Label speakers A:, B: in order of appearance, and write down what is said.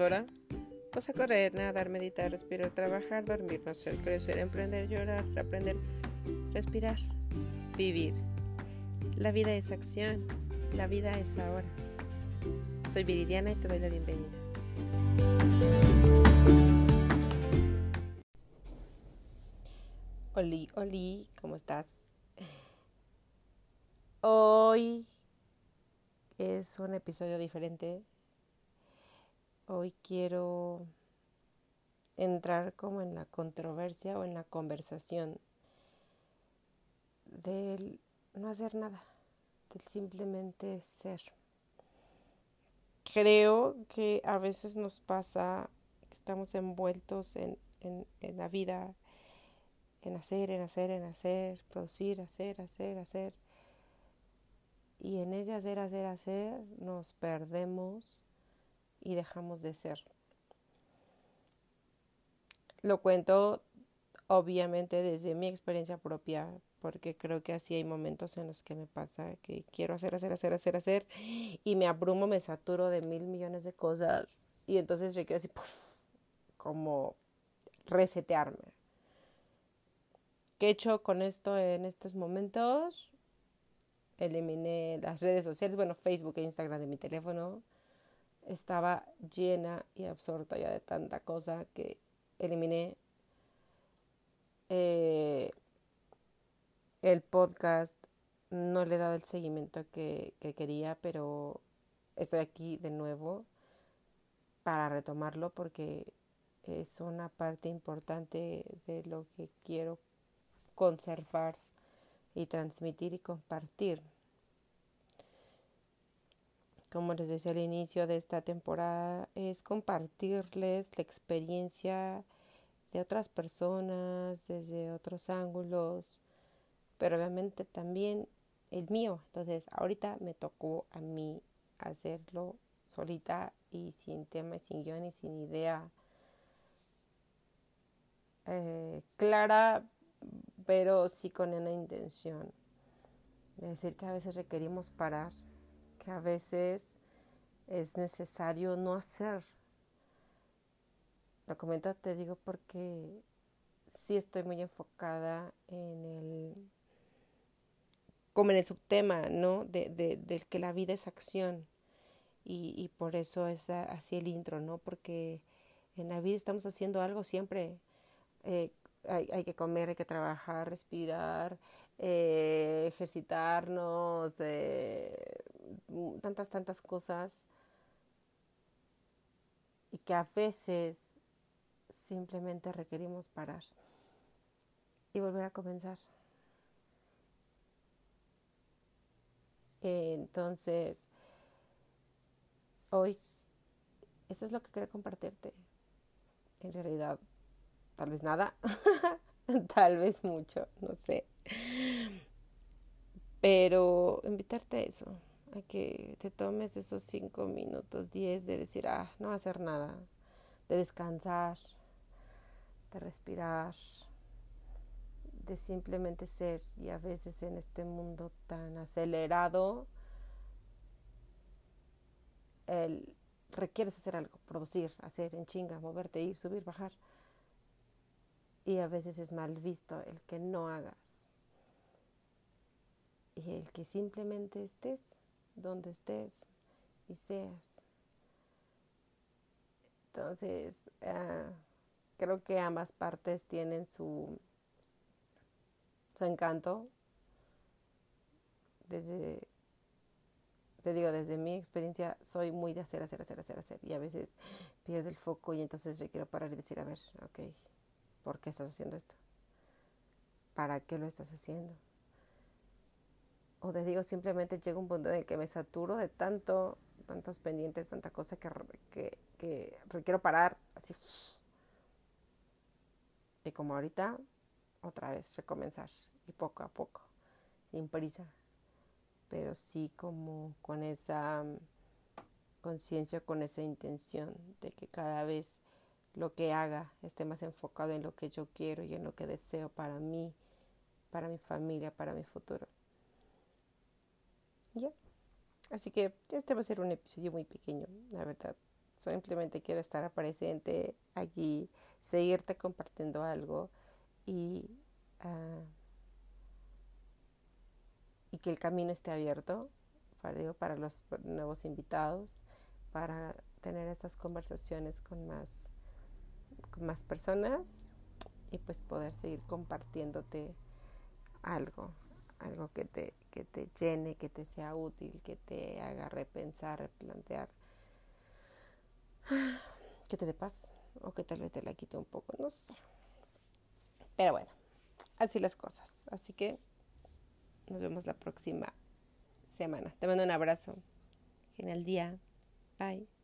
A: ahora, pues a correr, nadar, meditar, respirar, trabajar, dormir, nacer, crecer, emprender, llorar, aprender, respirar, vivir. La vida es acción, la vida es ahora. Soy Viridiana y te doy la bienvenida. Oli, Oli, ¿cómo estás? Hoy es un episodio diferente. Hoy quiero entrar como en la controversia o en la conversación del no hacer nada, del simplemente ser. Creo que a veces nos pasa que estamos envueltos en, en, en la vida, en hacer, en hacer, en hacer, producir, hacer, hacer, hacer y en ese hacer, hacer, hacer nos perdemos y dejamos de ser. Lo cuento obviamente desde mi experiencia propia, porque creo que así hay momentos en los que me pasa que quiero hacer, hacer, hacer, hacer, hacer, y me abrumo, me saturo de mil millones de cosas, y entonces yo quiero así, como resetearme. ¿Qué he hecho con esto en estos momentos? eliminé las redes sociales, bueno, Facebook e Instagram de mi teléfono. Estaba llena y absorta ya de tanta cosa que eliminé. Eh, el podcast no le he dado el seguimiento que, que quería, pero estoy aquí de nuevo para retomarlo porque es una parte importante de lo que quiero conservar y transmitir y compartir. Como les decía al inicio de esta temporada, es compartirles la experiencia de otras personas desde otros ángulos, pero obviamente también el mío. Entonces, ahorita me tocó a mí hacerlo solita y sin tema, sin guion y sin idea eh, clara, pero sí con una intención. De decir que a veces requerimos parar, que a veces es necesario no hacer. Lo comento, te digo, porque sí estoy muy enfocada en el como en el subtema, ¿no? De, de, del que la vida es acción. Y, y por eso es así el intro, ¿no? Porque en la vida estamos haciendo algo siempre. Eh, hay, que comer, hay que trabajar, respirar, eh, ejercitarnos, eh, tantas, tantas cosas. Y que a veces simplemente requerimos parar y volver a comenzar. Entonces, hoy, eso es lo que quiero compartirte. En realidad, tal vez nada, tal vez mucho, no sé. Pero invitarte a eso, a que te tomes esos cinco minutos, diez de decir, ah, no hacer nada, de descansar, de respirar, de simplemente ser. Y a veces en este mundo tan acelerado, el, requieres hacer algo, producir, hacer en chinga, moverte, ir, subir, bajar y a veces es mal visto el que no hagas. Y el que simplemente estés donde estés y seas. Entonces, uh, creo que ambas partes tienen su, su encanto. Desde, te digo, desde mi experiencia, soy muy de hacer, hacer, hacer, hacer, hacer. Y a veces pierdo el foco y entonces yo quiero parar y decir, a ver, ok, ¿Por qué estás haciendo esto? ¿Para qué lo estás haciendo? O te digo, simplemente llega un punto en el que me saturo de tanto, tantos pendientes, tanta cosa que, que, requiero parar, así. Y como ahorita, otra vez recomenzar. Y poco a poco, sin prisa. Pero sí como con esa mm, conciencia, con esa intención de que cada vez lo que haga esté más enfocado en lo que yo quiero y en lo que deseo para mí, para mi familia, para mi futuro. Ya. Así que este va a ser un episodio muy pequeño, la verdad. Simplemente quiero estar presente aquí, seguirte compartiendo algo y, uh, y que el camino esté abierto para, para los nuevos invitados, para tener estas conversaciones con más, más personas y pues poder seguir compartiéndote algo, algo que te, que te llene, que te sea útil, que te haga repensar, replantear, que te dé paz o que tal vez te la quite un poco, no sé. Pero bueno, así las cosas. Así que nos vemos la próxima semana. Te mando un abrazo. Genial día. Bye.